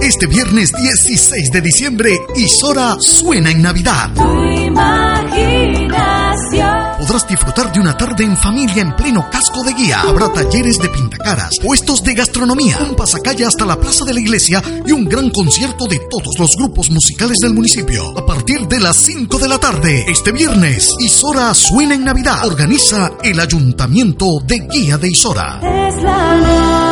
Este viernes 16 de diciembre, Isora suena en Navidad. Podrás disfrutar de una tarde en familia en pleno casco de guía. Habrá talleres de pintacaras, puestos de gastronomía, un pasacalle hasta la plaza de la iglesia y un gran concierto de todos los grupos musicales del municipio. A partir de las 5 de la tarde, este viernes, Isora suena en Navidad. Organiza el Ayuntamiento de Guía de Isora. Es la